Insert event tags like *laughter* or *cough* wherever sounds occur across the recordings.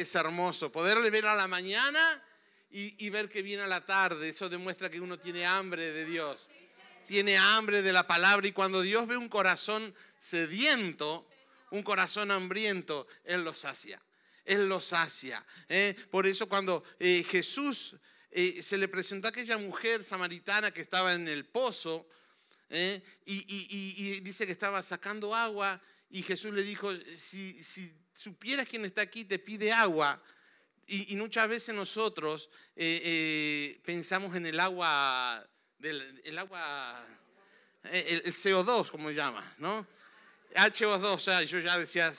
es hermoso. Poderle ver a la mañana y, ver que viene a la tarde, eso demuestra que uno tiene hambre de Dios, tiene hambre de la palabra y cuando Dios ve un corazón sediento, un corazón hambriento, Él lo sacia. Él lo sacia. ¿eh? Por eso cuando eh, Jesús eh, se le presentó a aquella mujer samaritana que estaba en el pozo y, dice que estaba sacando agua y Jesús le dijo, si, si supieras quién está aquí, te pide agua. Y, muchas veces nosotros pensamos en el agua, del, el agua, el, CO2, como se llama, ¿no? H2, o sea, yo ya decía,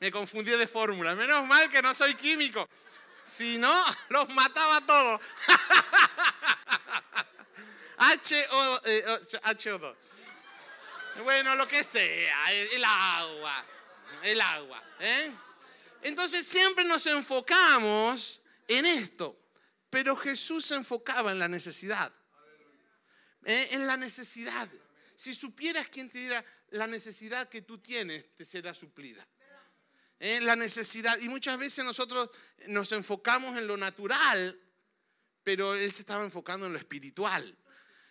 me confundí de fórmula. Menos mal que no soy químico. Si no, *laughs* los mataba todos. *laughs* HO, HO2. Bueno, lo que sea, el agua, el agua. ¿eh? Entonces siempre nos enfocamos en esto, pero Jesús se enfocaba en la necesidad. ¿eh? En la necesidad. Si supieras quién te diera la necesidad que tú tienes, te será suplida. En la necesidad. Y muchas veces nosotros nos enfocamos en lo natural, pero Él se estaba enfocando en lo espiritual.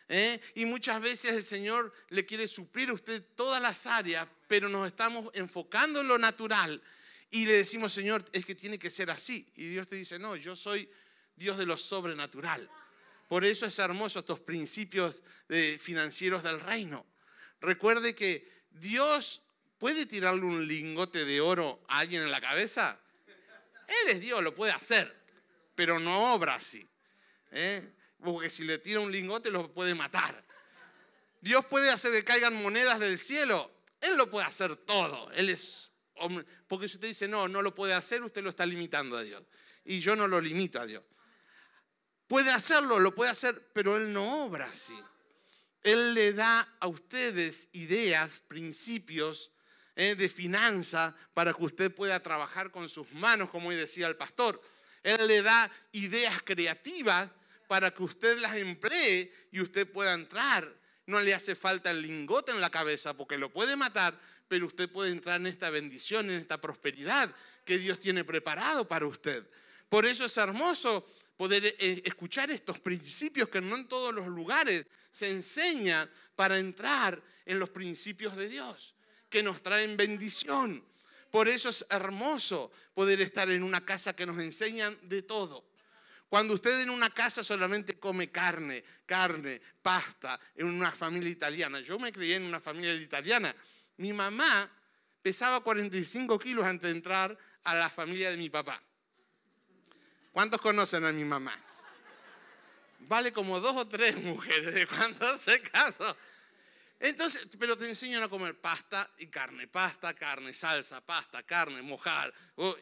¿Eh? Y muchas veces el Señor le quiere suplir a usted todas las áreas, pero nos estamos enfocando en lo natural y le decimos, Señor, es que tiene que ser así. Y Dios te dice, no, yo soy Dios de lo sobrenatural. Por eso es hermoso estos principios financieros del reino. Recuerde que Dios puede tirarle un lingote de oro a alguien en la cabeza. Él es Dios, lo puede hacer, pero no obra así. ¿eh? Porque si le tira un lingote lo puede matar. Dios puede hacer que caigan monedas del cielo. Él lo puede hacer todo. Él es porque si usted dice no, no lo puede hacer, usted lo está limitando a Dios. Y yo no lo limito a Dios. Puede hacerlo, lo puede hacer, pero Él no obra así. Él le da a ustedes ideas, principios eh, de finanza para que usted pueda trabajar con sus manos, como hoy decía el pastor. Él le da ideas creativas para que usted las emplee y usted pueda entrar. No le hace falta el lingote en la cabeza porque lo puede matar, pero usted puede entrar en esta bendición, en esta prosperidad que Dios tiene preparado para usted. Por eso es hermoso poder eh, escuchar estos principios que no en todos los lugares se enseñan para entrar en los principios de Dios, que nos traen bendición. Por eso es hermoso poder estar en una casa que nos enseñan de todo. Cuando usted en una casa solamente come carne, carne, pasta, en una familia italiana. Yo me crié en una familia italiana. Mi mamá pesaba 45 kilos antes de entrar a la familia de mi papá. ¿Cuántos conocen a mi mamá? Vale como dos o tres mujeres de cuando se casó. Entonces, pero te enseñan a comer pasta y carne, pasta, carne, salsa, pasta, carne, mojar.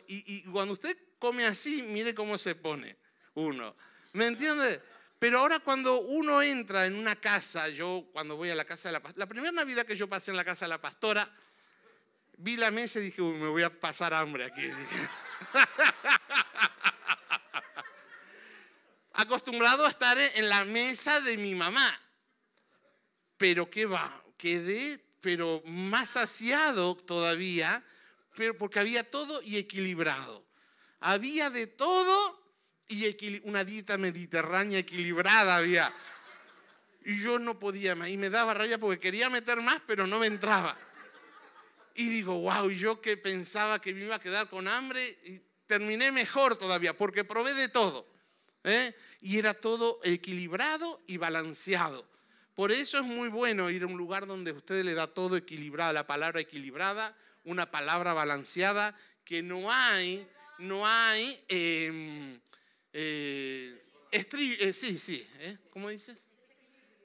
y, cuando usted come así, mire cómo se pone uno. ¿Me entiende? Pero ahora cuando uno entra en una casa, yo cuando voy a la casa de la pastora, la primera Navidad que yo pasé en la casa de la pastora, vi la mesa y dije, Uy, me voy a pasar hambre aquí. *laughs* acostumbrado a estar en la mesa de mi mamá. Pero ¿qué va? Quedé, pero más saciado todavía, pero porque había todo y equilibrado. Había de todo y una dieta mediterránea equilibrada había. Y yo no podía más. Y me daba raya porque quería meter más, pero no me entraba. Y digo, wow, yo que pensaba que me iba a quedar con hambre, terminé mejor todavía, porque probé de todo. ¿eh? y era todo equilibrado y balanceado. Por eso es muy bueno ir a un lugar donde usted le da todo equilibrado, la palabra equilibrada, una palabra balanceada, que no hay, no hay, em, eh, eh, sí, sí, ¿eh? ¿cómo dices?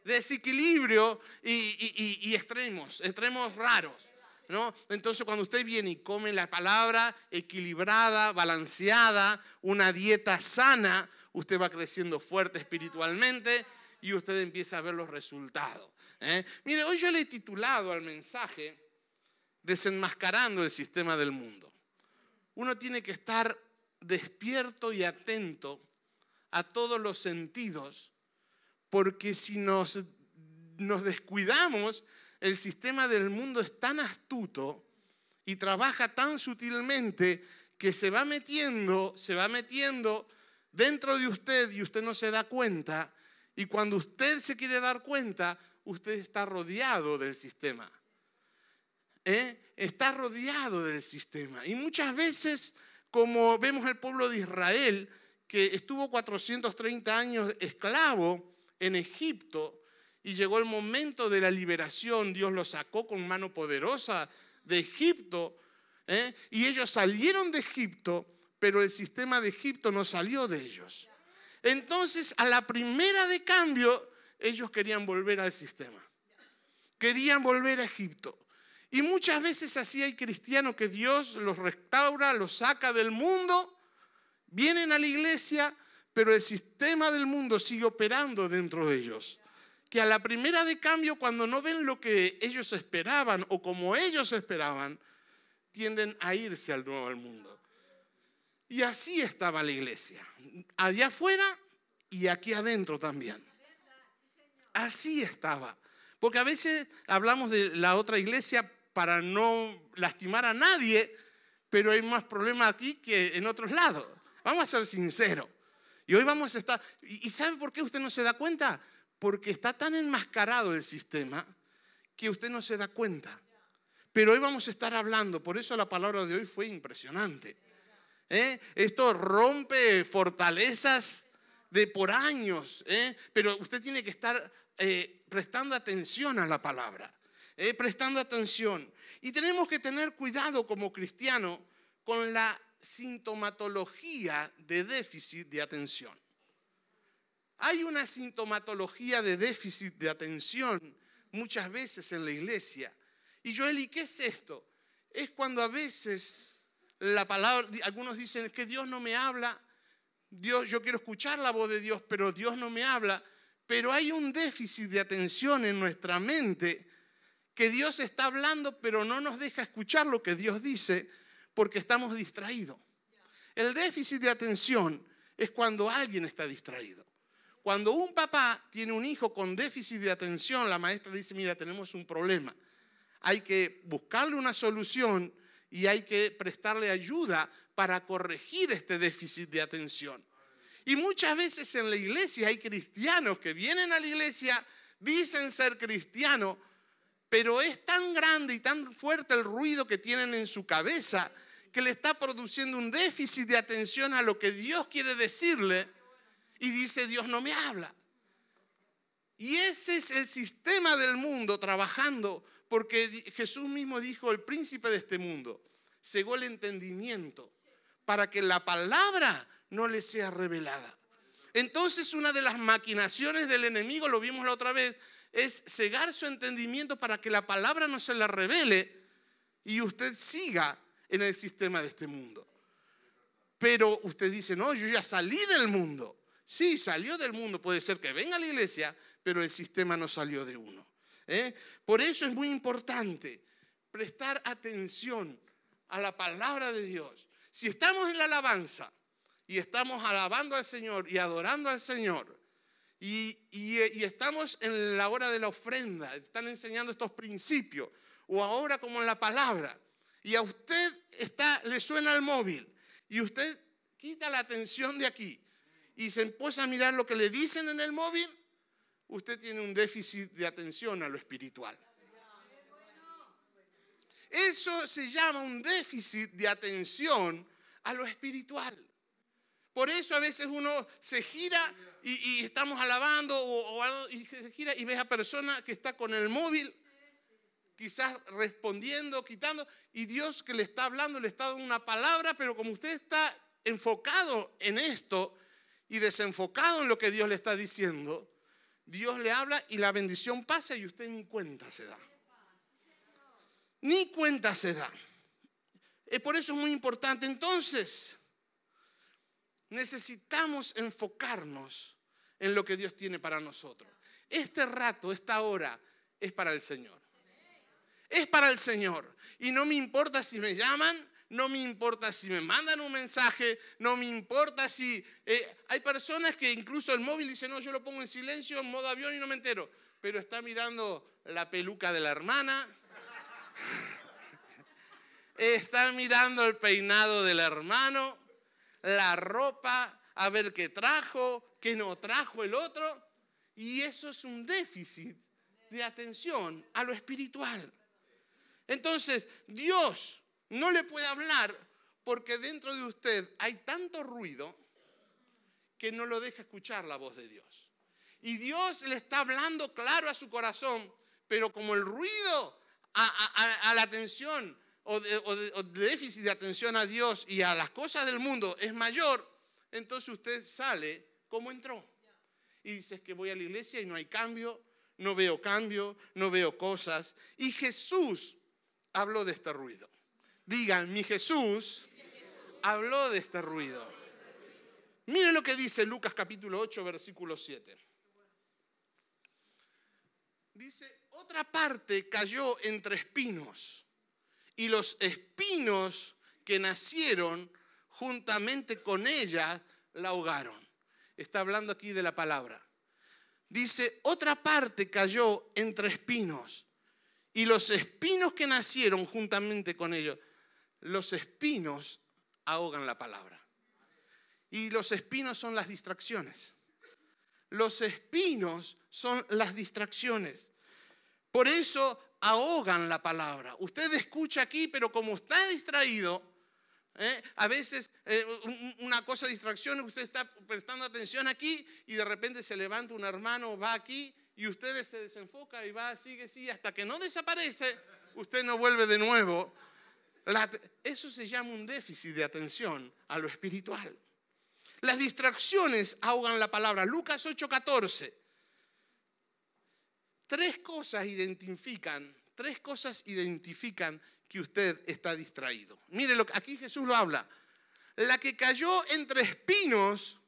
Desequilibrio y, extremos, extremos raros. ¿No? Entonces cuando usted viene y come la palabra equilibrada, balanceada, una dieta sana, usted va creciendo fuerte espiritualmente y usted empieza a ver los resultados. ¿eh? Mire, hoy yo le he titulado al mensaje Desenmascarando el sistema del mundo. Uno tiene que estar despierto y atento a todos los sentidos, porque si nos, descuidamos, el sistema del mundo es tan astuto y trabaja tan sutilmente que se va metiendo, se va metiendo dentro de usted y usted no se da cuenta. Y cuando usted se quiere dar cuenta, usted está rodeado del sistema. ¿Eh? Está rodeado del sistema. Y muchas veces, como vemos el pueblo de Israel, que estuvo 430 años esclavo en Egipto, y llegó el momento de la liberación, Dios los sacó con mano poderosa de Egipto, ¿eh? y ellos salieron de Egipto, pero el sistema de Egipto no salió de ellos. Entonces, a la primera de cambio, ellos querían volver al sistema. Querían volver a Egipto. Y muchas veces así hay cristianos que Dios los restaura, los saca del mundo, vienen a la iglesia, pero el sistema del mundo sigue operando dentro de ellos que a la primera de cambio, cuando no ven lo que ellos esperaban o como ellos esperaban, tienden a irse al nuevo mundo. Y así estaba la iglesia, allá afuera y aquí adentro también. Así estaba. Porque a veces hablamos de la otra iglesia para no lastimar a nadie, pero hay más problemas aquí que en otros lados. Vamos a ser sinceros. Y hoy vamos a estar... ¿Y sabe por qué usted no se da cuenta? porque está tan enmascarado el sistema que usted no se da cuenta. Pero hoy vamos a estar hablando, por eso la palabra de hoy fue impresionante. ¿eh? Esto rompe fortalezas de por años, ¿eh? pero usted tiene que estar eh, prestando atención a la palabra, prestando atención. Y tenemos que tener cuidado como cristiano con la sintomatología de déficit de atención. Hay una sintomatología de déficit de atención muchas veces en la iglesia. Y Joel, ¿y qué es esto? Es cuando a veces la palabra, algunos dicen que Dios no me habla, Dios, yo quiero escuchar la voz de Dios, pero Dios no me habla. Pero hay un déficit de atención en nuestra mente que Dios está hablando, pero no nos deja escuchar lo que Dios dice porque estamos distraídos. El déficit de atención es cuando alguien está distraído. Cuando un papá tiene un hijo con déficit de atención, la maestra dice, mira, tenemos un problema. Hay que buscarle una solución y hay que prestarle ayuda para corregir este déficit de atención. Y muchas veces en la iglesia hay cristianos que vienen a la iglesia, dicen ser cristianos, pero es tan grande y tan fuerte el ruido que tienen en su cabeza que le está produciendo un déficit de atención a lo que Dios quiere decirle y dice, Dios no me habla. Y ese es el sistema del mundo trabajando, porque Jesús mismo dijo, el príncipe de este mundo, cegó el entendimiento para que la palabra no le sea revelada. Entonces una de las maquinaciones del enemigo, lo vimos la otra vez, es cegar su entendimiento para que la palabra no se la revele y usted siga en el sistema de este mundo. Pero usted dice, no, yo ya salí del mundo. Sí, salió del mundo, puede ser que venga a la iglesia, pero el sistema no salió de uno. ¿eh? Por eso es muy importante prestar atención a la palabra de Dios. Si estamos en la alabanza y estamos alabando al Señor y adorando al Señor, y, estamos en la hora de la ofrenda, están enseñando estos principios, o ahora como en la palabra, y a usted está, le suena el móvil, y usted quita la atención de aquí y se empieza a mirar lo que le dicen en el móvil, usted tiene un déficit de atención a lo espiritual. Eso se llama un déficit de atención a lo espiritual. Por eso a veces uno se gira y, estamos alabando o, y se gira y ve a persona que está con el móvil, quizás respondiendo, quitando, y Dios que le está hablando, le está dando una palabra, pero como usted está enfocado en esto, y desenfocado en lo que Dios le está diciendo, Dios le habla y la bendición pasa y usted ni cuenta se da. Ni cuenta se da. Y por eso es muy importante. Entonces, necesitamos enfocarnos en lo que Dios tiene para nosotros. Este rato, esta hora, es para el Señor. Es para el Señor. Y no me importa si me llaman, no me importa si me mandan un mensaje, no me importa si... Eh, hay personas que incluso el móvil dice, no, yo lo pongo en silencio, en modo avión y no me entero, pero está mirando la peluca de la hermana, *laughs* está mirando el peinado del hermano, la ropa, a ver qué trajo, qué no trajo el otro. Y eso es un déficit de atención a lo espiritual. Entonces, Dios no le puede hablar porque dentro de usted hay tanto ruido que no lo deja escuchar la voz de Dios. Y Dios le está hablando claro a su corazón, pero como el ruido a, la atención o, déficit de atención a Dios y a las cosas del mundo es mayor, entonces usted sale como entró. Y dice que voy a la iglesia y no hay cambio, no veo cambio, no veo cosas. Y Jesús habló de este ruido. Digan, mi Jesús habló de este ruido. Miren lo que dice Lucas capítulo 8, versículo 7. Dice, otra parte cayó entre espinos y los espinos que nacieron juntamente con ella la ahogaron. Está hablando aquí de la palabra. Dice, otra parte cayó entre espinos y los espinos que nacieron juntamente con ellos, los espinos ahogan la palabra. Y los espinos son las distracciones. Los espinos son las distracciones. Por eso ahogan la palabra. Usted escucha aquí, pero como está distraído, ¿eh? a veces eh, una cosa de distracción, usted está prestando atención aquí y de repente se levanta un hermano, va aquí y usted se desenfoca y va, sigue, sigue, hasta que no desaparece, usted no vuelve de nuevo. eso se llama un déficit de atención a lo espiritual. Las distracciones ahogan la palabra. Lucas 8:14. Tres cosas identifican, tres cosas identifican que usted está distraído. Mire, lo, aquí Jesús lo habla. La que cayó entre espinos,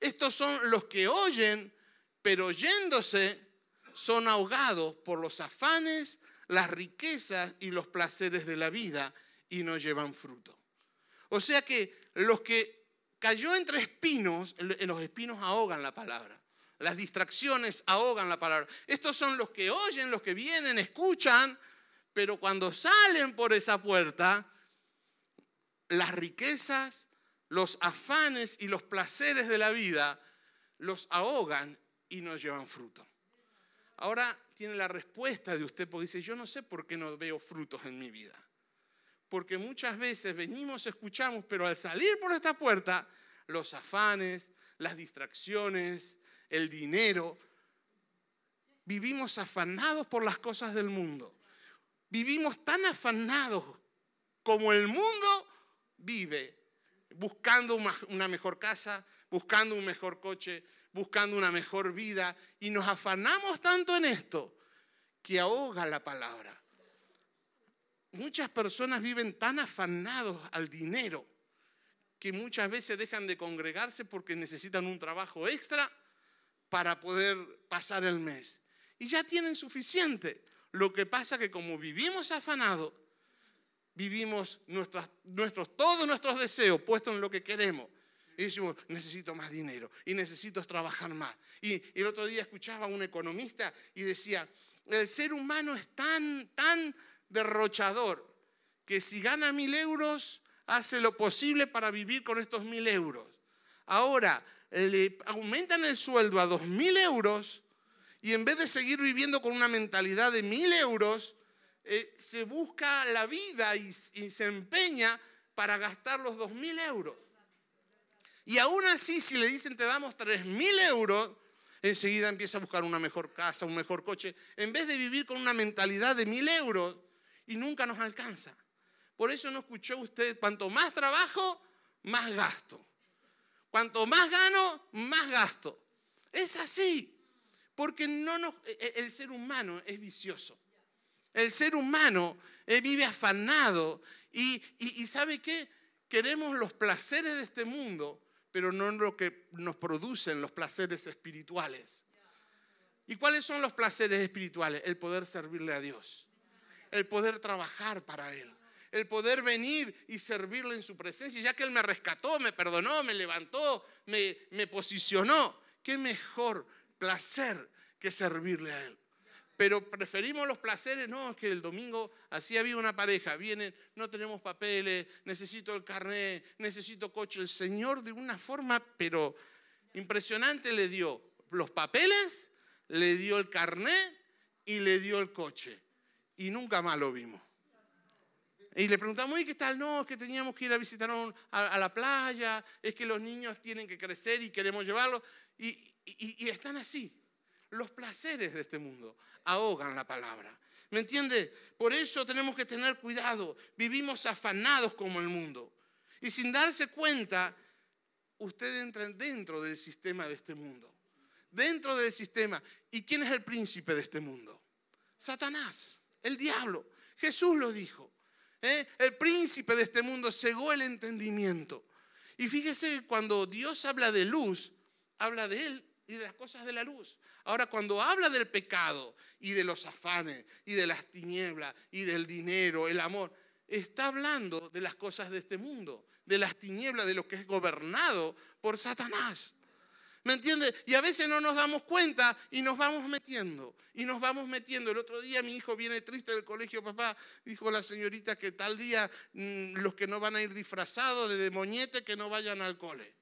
estos son los que oyen, pero yéndose son ahogados por los afanes, las riquezas y los placeres de la vida y no llevan fruto. O sea que los que cayó entre espinos, los espinos ahogan la palabra. Las distracciones ahogan la palabra. Estos son los que oyen, los que vienen, escuchan, pero cuando salen por esa puerta, las riquezas, los afanes y los placeres de la vida los ahogan y no llevan fruto. Ahora tiene la respuesta de usted porque dice, yo no sé por qué no veo frutos en mi vida. Porque muchas veces venimos, escuchamos, pero al salir por esta puerta, los afanes, las distracciones, el dinero, vivimos afanados por las cosas del mundo. Vivimos tan afanados como el mundo vive, buscando una mejor casa, buscando un mejor coche, buscando una mejor vida y nos afanamos tanto en esto que ahoga la palabra. Muchas personas viven tan afanados al dinero que muchas veces dejan de congregarse porque necesitan un trabajo extra para poder pasar el mes. Y ya tienen suficiente. Lo que pasa que como vivimos afanados, vivimos nuestros, todos nuestros deseos puestos en lo que queremos. Y decimos, necesito más dinero y necesito trabajar más. Y, el otro día escuchaba a un economista y decía, el ser humano es tan, tan derrochador que si gana mil euros, hace lo posible para vivir con estos mil euros. Ahora, le aumentan el sueldo a dos mil euros y en vez de seguir viviendo con una mentalidad de mil euros, eh, se busca la vida y, y se empeña para gastar los dos mil euros. Y aún así, si le dicen te damos 3 mil euros, enseguida empieza a buscar una mejor casa, un mejor coche, en vez de vivir con una mentalidad de mil euros y nunca nos alcanza. Por eso no escuchó usted, cuanto más trabajo, más gasto. Cuanto más gano, más gasto. Es así, porque no nos, e, e, el ser humano es vicioso. El ser humano eh, vive afanado y, y, y ¿sabe qué? Queremos los placeres de este mundo, pero no lo que nos producen los placeres espirituales. ¿Y cuáles son los placeres espirituales? El poder servirle a Dios, el poder trabajar para Él, el poder venir y servirle en su presencia, ya que Él me rescató, me perdonó, me levantó, me, me posicionó. ¿Qué mejor placer que servirle a Él? pero preferimos los placeres, no, que el domingo así había una pareja, vienen, no tenemos papeles, necesito el carnet, necesito coche. El Señor de una forma, pero impresionante, le dio los papeles, le dio el carnet y le dio el coche. Y nunca más lo vimos. Y le preguntamos, ¿y qué tal? No, es que teníamos que ir a visitar a, la playa, es que los niños tienen que crecer y queremos llevarlos. y están así. Los placeres de este mundo ahogan la palabra. ¿Me entiende? Por eso tenemos que tener cuidado. Vivimos afanados como el mundo. Y sin darse cuenta, usted entra dentro del sistema de este mundo. Dentro del sistema. ¿Y quién es el príncipe de este mundo? Satanás, el diablo. Jesús lo dijo. ¿Eh? El príncipe de este mundo cegó el entendimiento. Y fíjese, cuando Dios habla de luz, habla de Él y de las cosas de la luz. Ahora, cuando habla del pecado y de los afanes y de las tinieblas y del dinero, el amor, está hablando de las cosas de este mundo, de las tinieblas, de lo que es gobernado por Satanás. ¿Me entiende? Y a veces no nos damos cuenta y nos vamos metiendo. Y nos vamos metiendo. El otro día mi hijo viene triste del colegio, papá, dijo la señorita que tal día mm, los que no van a ir disfrazados de demoñete que no vayan al cole.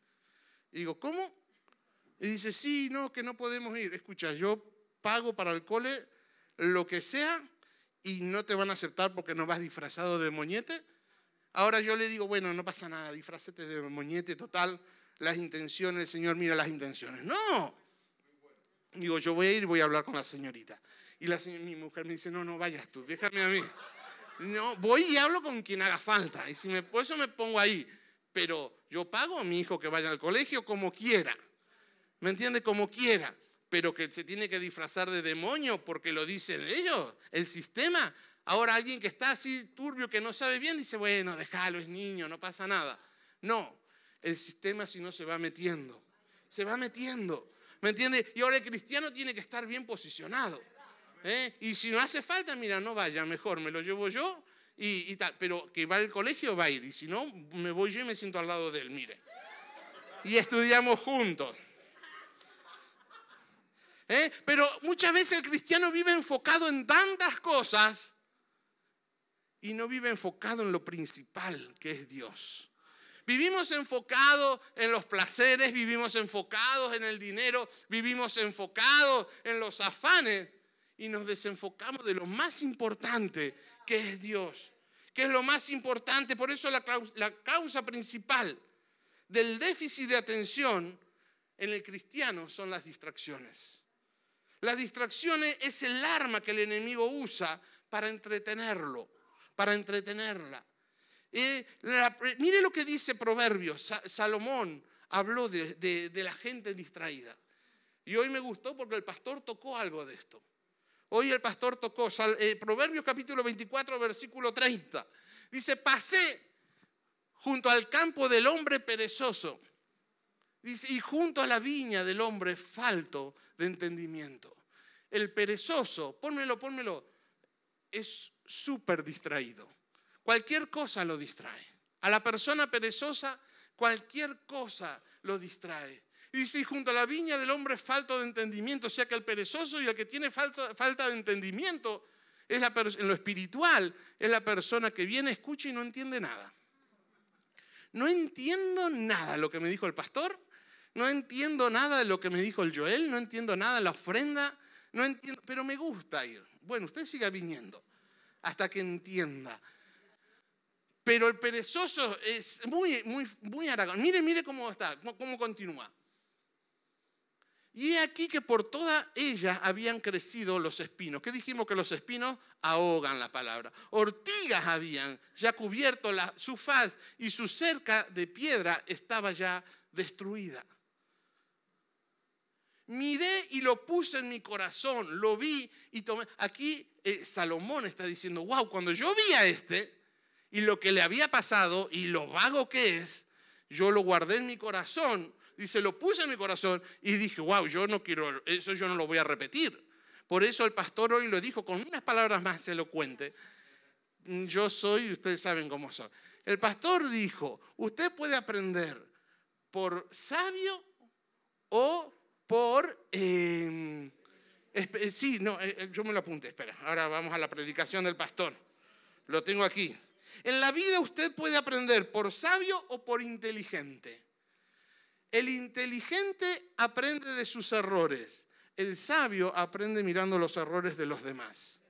Y digo, ¿cómo? Y dice, sí, no, que no podemos ir. Escucha, yo pago para el cole lo que sea y no te van a aceptar porque no vas disfrazado de moñete. Ahora yo le digo, bueno, no pasa nada, disfrazate de moñete total, las intenciones, el Señor mira las intenciones. No. Digo, yo voy a ir voy a hablar con la señorita. Y la, mi mujer me dice, no, no vayas tú, déjame a mí. No, voy y hablo con quien haga falta. Y si me, por eso me pongo ahí. Pero yo pago a mi hijo que vaya al colegio como quiera. ¿Me entiende? Como quiera, pero que se tiene que disfrazar de demonio porque lo dicen ellos, el sistema. Ahora alguien que está así turbio, que no sabe bien, dice, bueno, déjalo, es niño, no pasa nada. No, el sistema si no se va metiendo, se va metiendo. ¿Me entiende? Y ahora el cristiano tiene que estar bien posicionado. ¿eh? Y si no hace falta, mira, no vaya, mejor me lo llevo yo y, tal. Pero que va al colegio, va a ir. Y si no, me voy yo y me siento al lado de él, mire. Y estudiamos juntos. ¿eh? Pero muchas veces el cristiano vive enfocado en tantas cosas y no vive enfocado en lo principal, que es Dios. Vivimos enfocados en los placeres, vivimos enfocados en el dinero, vivimos enfocados en los afanes y nos desenfocamos de lo más importante, que es Dios, que es lo más importante. Por eso la la causa principal del déficit de atención en el cristiano son las distracciones. Las distracciones es el arma que el enemigo usa para entretenerlo, para entretenerla. Mire lo que dice Proverbios. Salomón habló de, la gente distraída. Y hoy me gustó porque el pastor tocó algo de esto. Hoy el pastor tocó eh, Proverbios capítulo 24, versículo 30. Dice, pasé junto al campo del hombre perezoso y junto a la viña del hombre falto de entendimiento. El perezoso, pónmelo, pónmelo, es súper distraído. Cualquier cosa lo distrae. A la persona perezosa, cualquier cosa lo distrae. Y dice, junto a la viña del hombre falto de entendimiento, o sea que el perezoso y el que tiene falta, falta de entendimiento es la en lo espiritual, es la persona que viene, escucha y no entiende nada. No entiendo nada lo que me dijo el pastor, no entiendo nada de lo que me dijo el Joel, no entiendo nada de la ofrenda, no entiendo, pero me gusta ir. Bueno, usted siga viniendo hasta que entienda. Pero el perezoso es muy, muy, muy aragón. Mire, mire cómo está, cómo continúa. Y he aquí que por toda ella habían crecido los espinos. ¿Qué dijimos que los espinos ahogan la palabra? Ortigas habían ya cubierto la, su faz y su cerca de piedra estaba ya destruida miré y lo puse en mi corazón, lo vi y tomé. Aquí eh, Salomón está diciendo, wow, cuando yo vi a este y lo que le había pasado y lo vago que es, yo lo guardé en mi corazón, dice, lo puse en mi corazón y dije, wow, yo no quiero, eso yo no lo voy a repetir. Por eso el pastor hoy lo dijo con unas palabras más elocuentes. Yo soy, ustedes saben cómo soy. El pastor dijo, usted puede aprender por sabio o por Espe- Sí, no, eh, eh, yo me lo apunté, espera. Ahora vamos a la predicación del pastor. Lo tengo aquí. En la vida usted puede aprender por sabio o por inteligente. El inteligente aprende de sus errores. El sabio aprende mirando los errores de los demás.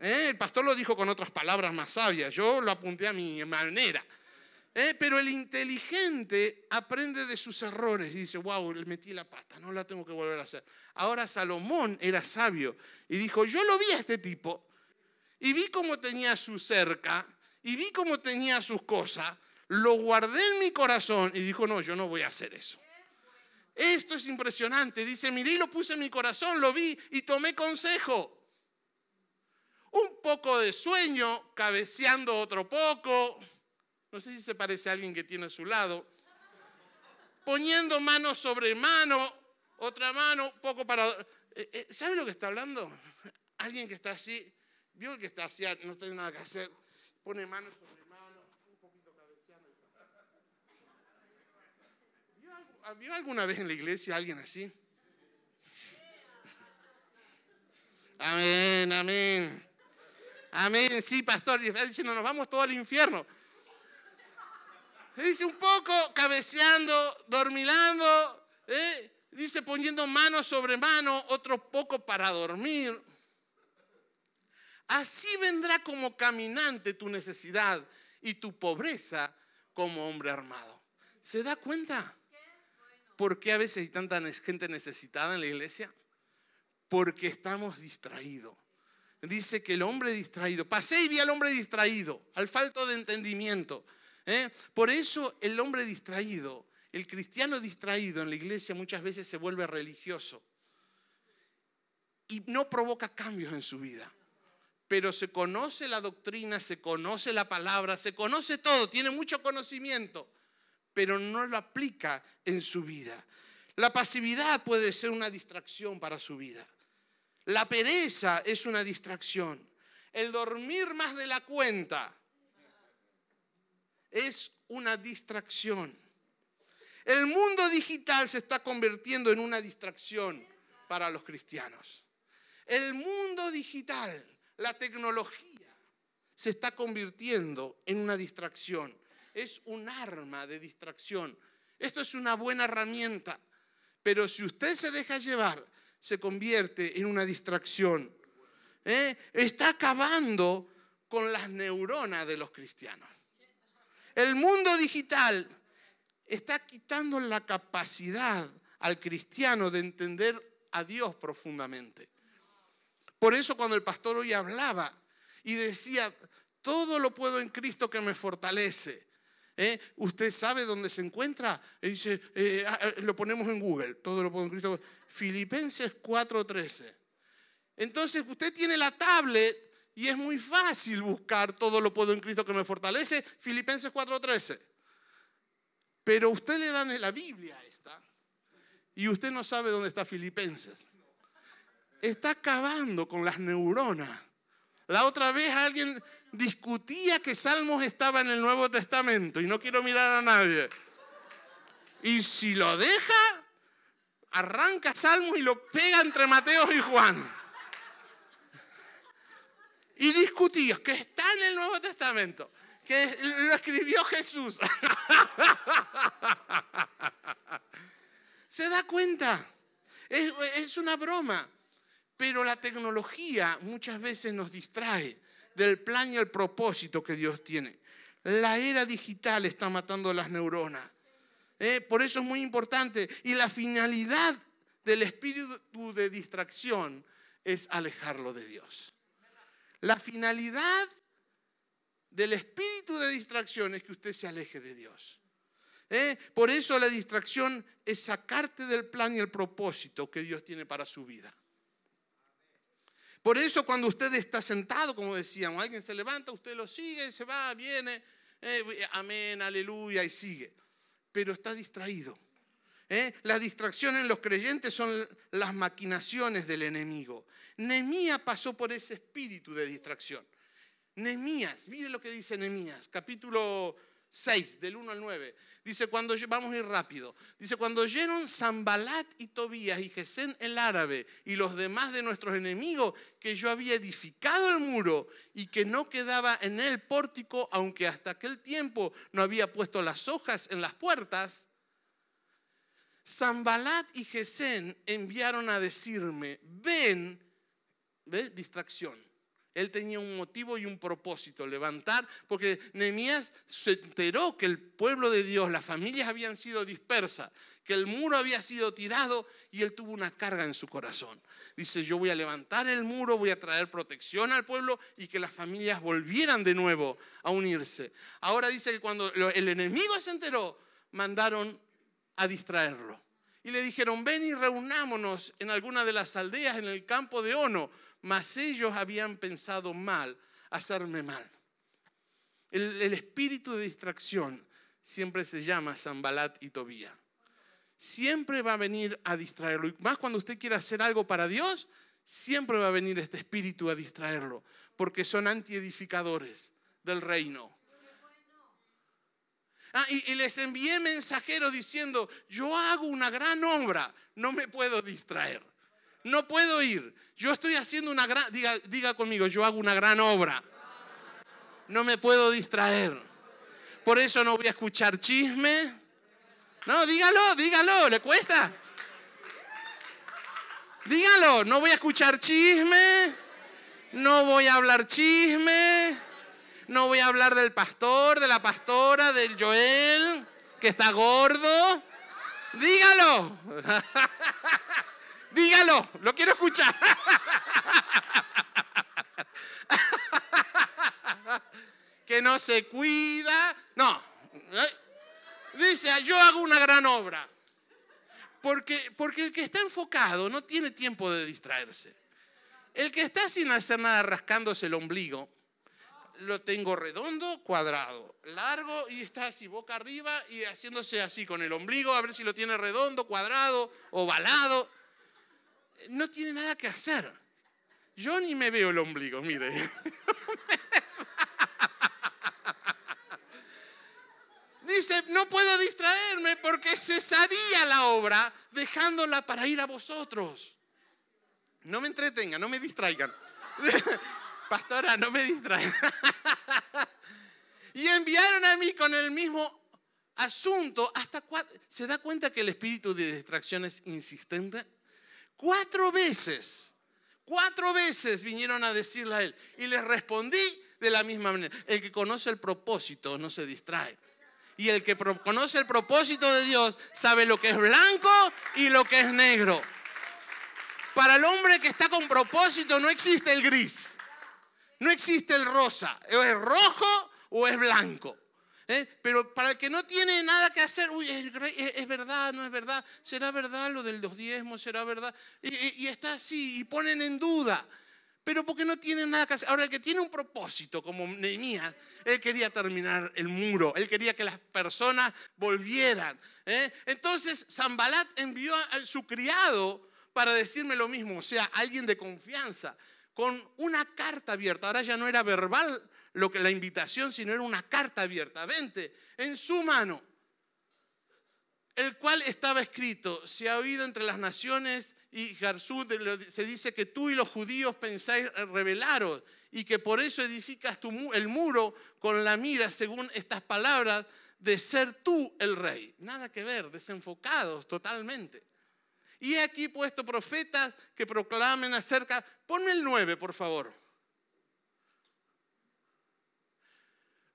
¿Eh? El pastor lo dijo con otras palabras más sabias. Yo lo apunté a mi manera. ¿Eh? Pero el inteligente aprende de sus errores y dice, wow, le metí la pata, no la tengo que volver a hacer. Ahora Salomón era sabio y dijo, yo lo vi a este tipo y vi cómo tenía su cerca y vi cómo tenía sus cosas, lo guardé en mi corazón y dijo, no, yo no voy a hacer eso. Esto es impresionante. Dice, miré y lo puse en mi corazón, lo vi y tomé consejo. Un poco de sueño, cabeceando otro poco. No sé si se parece a alguien que tiene a su lado. Poniendo mano sobre mano, otra mano, poco para... Eh, eh, ¿Sabe lo que está hablando? Alguien que está así, vio que está así, no tiene nada que hacer, pone mano sobre mano, un poquito cabeceando. ¿Vio, algo- ¿Vio alguna vez en la iglesia alguien así? Amén, amén. Amén, sí, pastor. Y está diciendo, nos vamos todos al infierno. Dice un poco cabeceando, dormilando, ¿eh? dice poniendo mano sobre mano, otro poco para dormir. Así vendrá como caminante tu necesidad y tu pobreza como hombre armado. ¿Se da cuenta? ¿Por qué a veces hay tanta gente necesitada en la iglesia? Porque estamos distraídos. Dice que el hombre distraído, pasé y vi al hombre distraído, al falto de entendimiento. ¿eh? Por eso el hombre distraído, el cristiano distraído en la iglesia muchas veces se vuelve religioso y no provoca cambios en su vida. Pero se conoce la doctrina, se conoce la palabra, se conoce todo, tiene mucho conocimiento, pero no lo aplica en su vida. La pasividad puede ser una distracción para su vida. La pereza es una distracción. El dormir más de la cuenta es una distracción. El mundo digital se está convirtiendo en una distracción para los cristianos. El mundo digital, la tecnología, se está convirtiendo en una distracción. Es un arma de distracción. Esto es una buena herramienta, pero si usted se deja llevar, se convierte en una distracción. ¿Eh? Está acabando con las neuronas de los cristianos. El mundo digital está quitando la capacidad al cristiano de entender a Dios profundamente. Por eso cuando el pastor hoy hablaba y decía, todo lo puedo en Cristo que me fortalece. ¿eh? ¿Usted sabe dónde se encuentra? Y dice, eh, ah, eh, lo ponemos en Google, todo lo puedo en Cristo. Filipenses 4:13. Entonces usted tiene la tablet y es muy fácil buscar todo lo puedo en Cristo que me fortalece, Filipenses 4:13. Pero usted le dan la Biblia esta y usted no sabe dónde está Filipenses. Está acabando con las neuronas. La otra vez alguien discutía que Salmos estaba en el Nuevo Testamento y no quiero mirar a nadie. Y si lo deja, arranca Salmos y lo pega entre Mateo y Juan. Y discutía que está en el Nuevo Testamento, que lo escribió Jesús. *laughs* ¿Se da cuenta? Es, es una broma. Pero la tecnología muchas veces nos distrae del plan y el propósito que Dios tiene. La era digital está matando las neuronas. ¿eh? Por eso es muy importante. Y la finalidad del espíritu de distracción es alejarlo de Dios. La finalidad del espíritu de distracción es que usted se aleje de Dios. ¿eh? Por eso la distracción es sacarte del plan y el propósito que Dios tiene para su vida. Por eso cuando usted está sentado, como decíamos, alguien se levanta, usted lo sigue, se va, viene, eh, amén, aleluya, y sigue. Pero está distraído. ¿eh? La distracción en los creyentes son las maquinaciones del enemigo. Nemías pasó por ese espíritu de distracción. Nemías, mire lo que dice Nemías, capítulo 6, del 1 al 9. Dice, cuando, vamos a ir rápido. Dice, cuando oyeron Zambalat y Tobías y Gesén el árabe y los demás de nuestros enemigos que yo había edificado el muro y que no quedaba en él pórtico, aunque hasta aquel tiempo no había puesto las hojas en las puertas, Zambalat y Gesén enviaron a decirme, ven, ¿ves? Distracción él tenía un motivo y un propósito, levantar, porque Nehemías se enteró que el pueblo de Dios, las familias habían sido dispersas, que el muro había sido tirado y él tuvo una carga en su corazón. Dice, yo voy a levantar el muro, voy a traer protección al pueblo y que las familias volvieran de nuevo a unirse. Ahora dice que cuando el enemigo se enteró, mandaron a distraerlo. Y le dijeron, ven y reunámonos en alguna de las aldeas en el campo de Ono mas ellos habían pensado mal, hacerme mal. El, espíritu de distracción siempre se llama Zambalat y Tobía. Siempre va a venir a distraerlo. Y más cuando usted quiere hacer algo para Dios, siempre va a venir este espíritu a distraerlo, porque son antiedificadores del reino. Ah, y, y, les envié mensajeros diciendo, yo hago una gran obra, no me puedo distraer no puedo ir. Yo estoy haciendo una gran, diga, diga conmigo, yo hago una gran obra. No me puedo distraer. Por eso no voy a escuchar chisme. No, dígalo, dígalo, ¿le cuesta? Dígalo, no voy a escuchar chisme, no voy a hablar chisme, no voy a hablar del pastor, de la pastora, del Joel, que está gordo. Dígalo. *laughs* Dígalo, lo quiero escuchar. que no se cuida. No. Dice, yo hago una gran obra. Porque, porque el que está enfocado no tiene tiempo de distraerse. El que está sin hacer nada rascándose el ombligo, lo tengo redondo, cuadrado, largo y está así, boca arriba y haciéndose así con el ombligo, a ver si lo tiene redondo, cuadrado, ovalado no tiene nada que hacer. Yo ni me veo el ombligo, mire. *laughs* Dice, no puedo distraerme porque cesaría la obra dejándola para ir a vosotros. No me entretengan, no me distraigan. *laughs* Pastora, no me distraigan. *laughs* y enviaron a mí con el mismo asunto hasta se da cuenta que el espíritu de distracción es insistente. Cuatro veces, cuatro veces vinieron a decirle a él. Y les respondí de la misma manera. El que conoce el propósito no se distrae. Y el que conoce el propósito de Dios sabe lo que es blanco y lo que es negro. Para el hombre que está con propósito no existe el gris. No existe el rosa. O es rojo o es blanco. ¿Eh? Pero para el que no tiene nada que hacer, uy, es, verdad, no es verdad, será verdad lo del dos diezmos, será verdad. Y, está así, y ponen en duda. Pero porque no tiene nada que hacer. Ahora, el que tiene un propósito, como Nehemías, él quería terminar el muro, él quería que las personas volvieran. ¿eh? Entonces, Zambalat envió a su criado para decirme lo mismo, o sea, alguien de confianza, con una carta abierta. Ahora ya no era verbal lo que la invitación, sino era una carta abierta. Vente, en su mano, el cual estaba escrito, se ha oído entre las naciones y Garzú se dice que tú y los judíos pensáis revelaros y que por eso edificas el muro con la mira, según estas palabras, de ser tú el rey. Nada que ver, desenfocados totalmente. Y aquí puesto profetas que proclamen acerca, ponme el 9, por favor.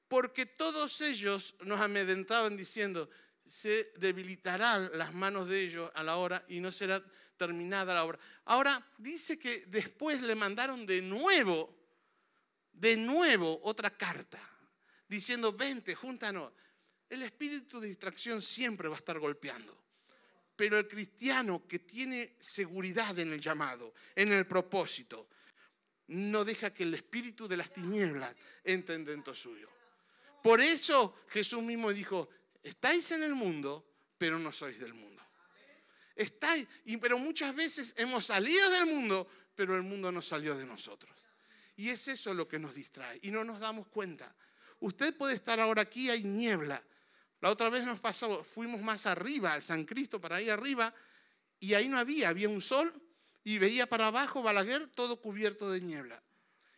Porque todos ellos nos amedrentaban diciendo, se debilitarán las manos de ellos a la hora y no será terminada la obra. Ahora dice que después le mandaron de nuevo, de nuevo otra carta, diciendo, vente, júntanos. El espíritu de distracción siempre va a estar golpeando. Pero el cristiano que tiene seguridad en el llamado, en el propósito, no deja que el espíritu de las tinieblas entre dentro suyo. Por eso Jesús mismo dijo, estáis en el mundo, pero no sois del mundo. Estáis, pero muchas veces hemos salido del mundo, pero el mundo no salió de nosotros. Y es eso lo que nos distrae y no nos damos cuenta. usted puede estar ahora aquí, hay niebla. La otra vez nos pasó, fuimos más arriba, al San Cristo, para ir arriba, y ahí no había, había un sol, y veía para abajo Balaguer todo cubierto de niebla.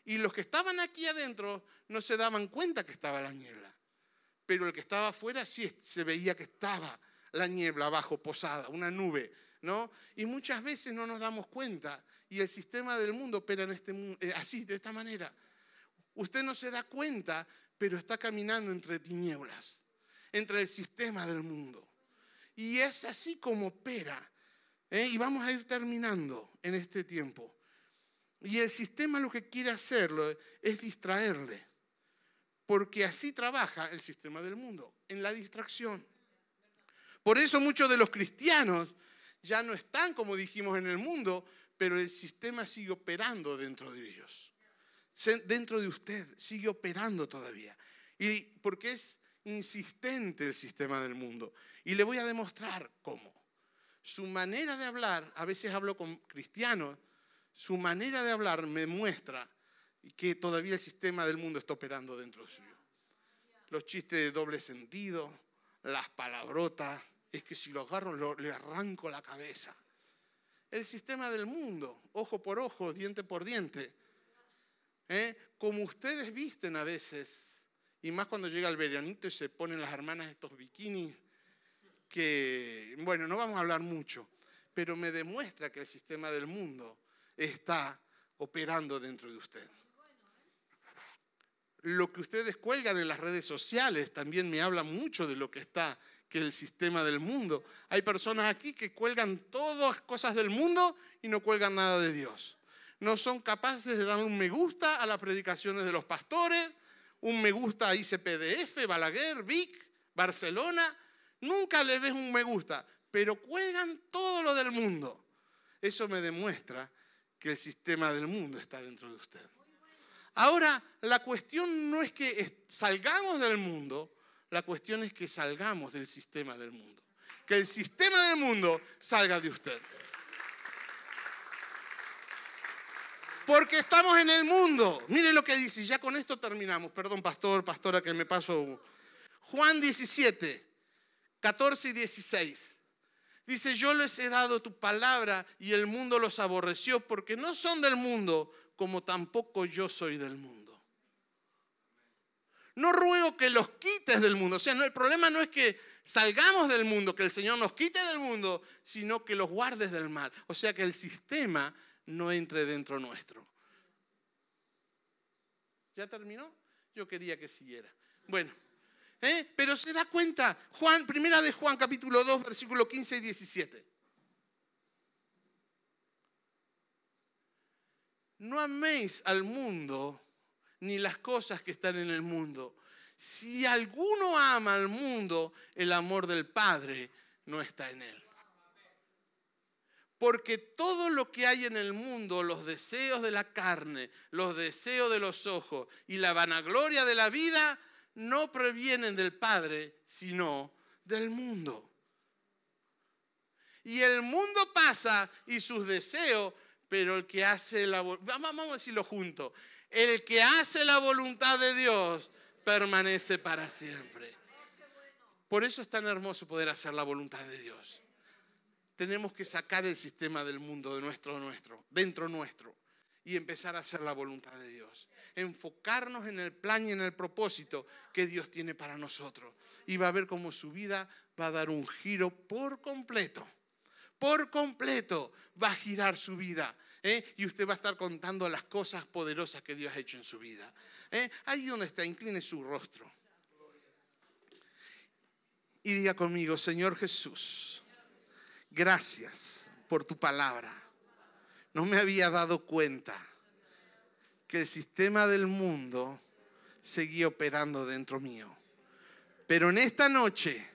Y los que estaban aquí adentro no se daban cuenta que estaba la niebla. Pero el que estaba afuera sí se veía que estaba la niebla abajo posada, una nube, ¿no? Y muchas veces no nos damos cuenta y el sistema del mundo opera en este eh, así, de esta manera. Usted no se da cuenta, pero está caminando entre tinieblas, entre el sistema del mundo. Y es así como opera. ¿eh? Y vamos a ir terminando en este tiempo. Y el sistema lo que quiere hacerlo es distraerle, porque así trabaja el sistema del mundo, en la distracción. Por eso muchos de los cristianos ya no están, como dijimos, en el mundo, pero el sistema sigue operando dentro de ellos. Dentro de usted sigue operando todavía. Y porque es insistente el sistema del mundo. Y le voy a demostrar cómo. Su manera de hablar, a veces hablo con cristianos su manera de hablar me muestra que todavía el sistema del mundo está operando dentro de suyo. Los chistes de doble sentido, las palabrotas, es que si lo agarro le arranco la cabeza. El sistema del mundo, ojo por ojo, diente por diente. ¿eh? Como ustedes visten a veces, y más cuando llega el veranito y se ponen las hermanas estos bikinis, que, bueno, no vamos a hablar mucho, pero me demuestra que el sistema del mundo está operando dentro de usted. Lo que ustedes cuelgan en las redes sociales también me habla mucho de lo que está, que el sistema del mundo. Hay personas aquí que cuelgan todas cosas del mundo y no cuelgan nada de Dios. No son capaces de dar un me gusta a las predicaciones de los pastores, un me gusta a ICPDF, Balaguer, Vic, Barcelona. Nunca le ves un me gusta, pero cuelgan todo lo del mundo. Eso me demuestra que el sistema del mundo está dentro de usted. Ahora, la cuestión no es que salgamos del mundo, la cuestión es que salgamos del sistema del mundo. Que el sistema del mundo salga de usted. Porque estamos en el mundo. Mire lo que dice, ya con esto terminamos. Perdón, pastor, pastora, que me paso. Juan 17, 14 y 16. Dice, yo les he dado tu palabra y el mundo los aborreció porque no son del mundo como tampoco yo soy del mundo. No ruego que los quites del mundo. O sea, no, el problema no es que salgamos del mundo, que el Señor nos quite del mundo, sino que los guardes del mal. O sea, que el sistema no entre dentro nuestro. ¿Ya terminó? Yo quería que siguiera. Bueno. ¿Eh? Pero se da cuenta, Juan, primera de Juan capítulo 2, versículo 15 y 17. No améis al mundo ni las cosas que están en el mundo. Si alguno ama al mundo, el amor del Padre no está en él. Porque todo lo que hay en el mundo, los deseos de la carne, los deseos de los ojos y la vanagloria de la vida, no provienen del Padre, sino del mundo. Y el mundo pasa y sus deseos, pero el que hace la vamos a decirlo junto, el que hace la voluntad de Dios permanece para siempre. Por eso es tan hermoso poder hacer la voluntad de Dios. Tenemos que sacar el sistema del mundo de nuestro nuestro, dentro nuestro y empezar a hacer la voluntad de Dios. Enfocarnos en el plan y en el propósito que Dios tiene para nosotros. Y va a ver cómo su vida va a dar un giro por completo. Por completo va a girar su vida. ¿eh? Y usted va a estar contando las cosas poderosas que Dios ha hecho en su vida. ¿eh? Ahí donde está, incline su rostro. Y diga conmigo, Señor Jesús, gracias por tu palabra no me había dado cuenta que el sistema del mundo seguía operando dentro mío. Pero en esta noche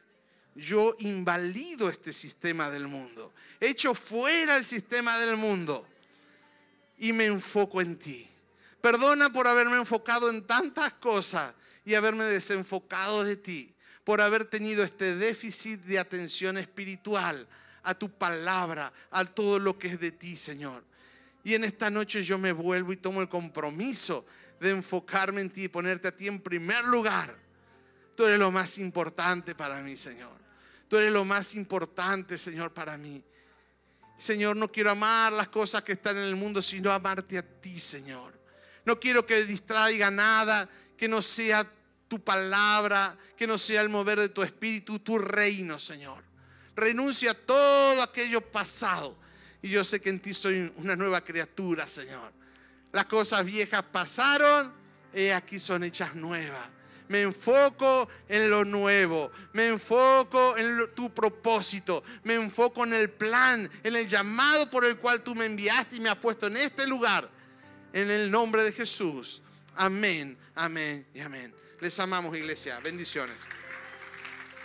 yo invalido este sistema del mundo, echo fuera el sistema del mundo y me enfoco en ti. Perdona por haberme enfocado en tantas cosas y haberme desenfocado de ti, por haber tenido este déficit de atención espiritual a tu palabra, a todo lo que es de ti, Señor. Y en esta noche yo me vuelvo y tomo el compromiso de enfocarme en ti y ponerte a ti en primer lugar. Tú eres lo más importante para mí, Señor. Tú eres lo más importante, Señor, para mí. Señor, no quiero amar las cosas que están en el mundo, sino amarte a ti, Señor. No quiero que distraiga nada que no sea tu palabra, que no sea el mover de tu espíritu, tu reino, Señor. Renuncia a todo aquello pasado. Y yo sé que en ti soy una nueva criatura, Señor. Las cosas viejas pasaron, y aquí son hechas nuevas. Me enfoco en lo nuevo, me enfoco en tu propósito, me enfoco en el plan, en el llamado por el cual tú me enviaste y me has puesto en este lugar. En el nombre de Jesús. Amén, amén y amén. Les amamos, iglesia. Bendiciones.